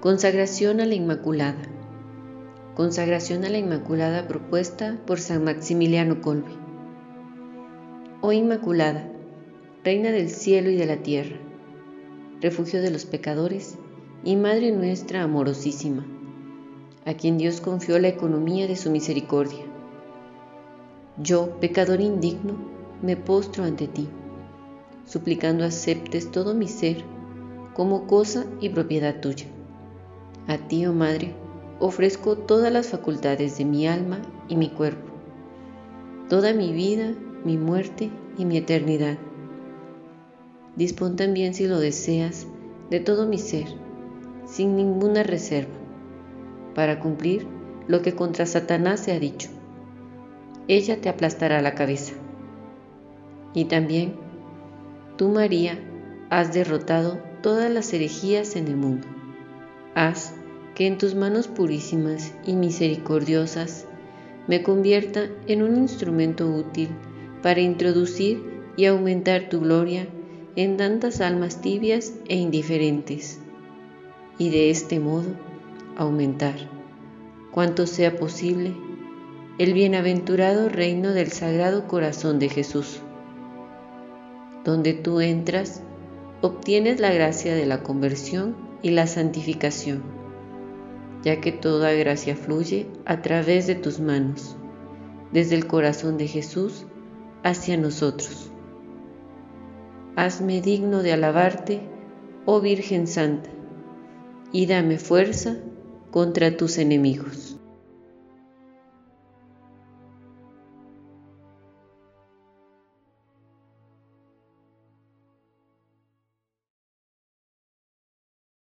Consagración a la Inmaculada. Consagración a la Inmaculada propuesta por San Maximiliano Colbe. Oh Inmaculada, Reina del cielo y de la tierra, refugio de los pecadores y Madre nuestra amorosísima, a quien Dios confió la economía de su misericordia. Yo, pecador indigno, me postro ante ti, suplicando aceptes todo mi ser como cosa y propiedad tuya a ti, oh Madre, ofrezco todas las facultades de mi alma y mi cuerpo, toda mi vida, mi muerte y mi eternidad. Dispón también, si lo deseas, de todo mi ser, sin ninguna reserva, para cumplir lo que contra Satanás se ha dicho. Ella te aplastará la cabeza. Y también, tú, María, has derrotado todas las herejías en el mundo. Haz que en tus manos purísimas y misericordiosas me convierta en un instrumento útil para introducir y aumentar tu gloria en tantas almas tibias e indiferentes, y de este modo aumentar, cuanto sea posible, el bienaventurado reino del Sagrado Corazón de Jesús. Donde tú entras, obtienes la gracia de la conversión y la santificación ya que toda gracia fluye a través de tus manos, desde el corazón de Jesús hacia nosotros. Hazme digno de alabarte, oh Virgen Santa, y dame fuerza contra tus enemigos.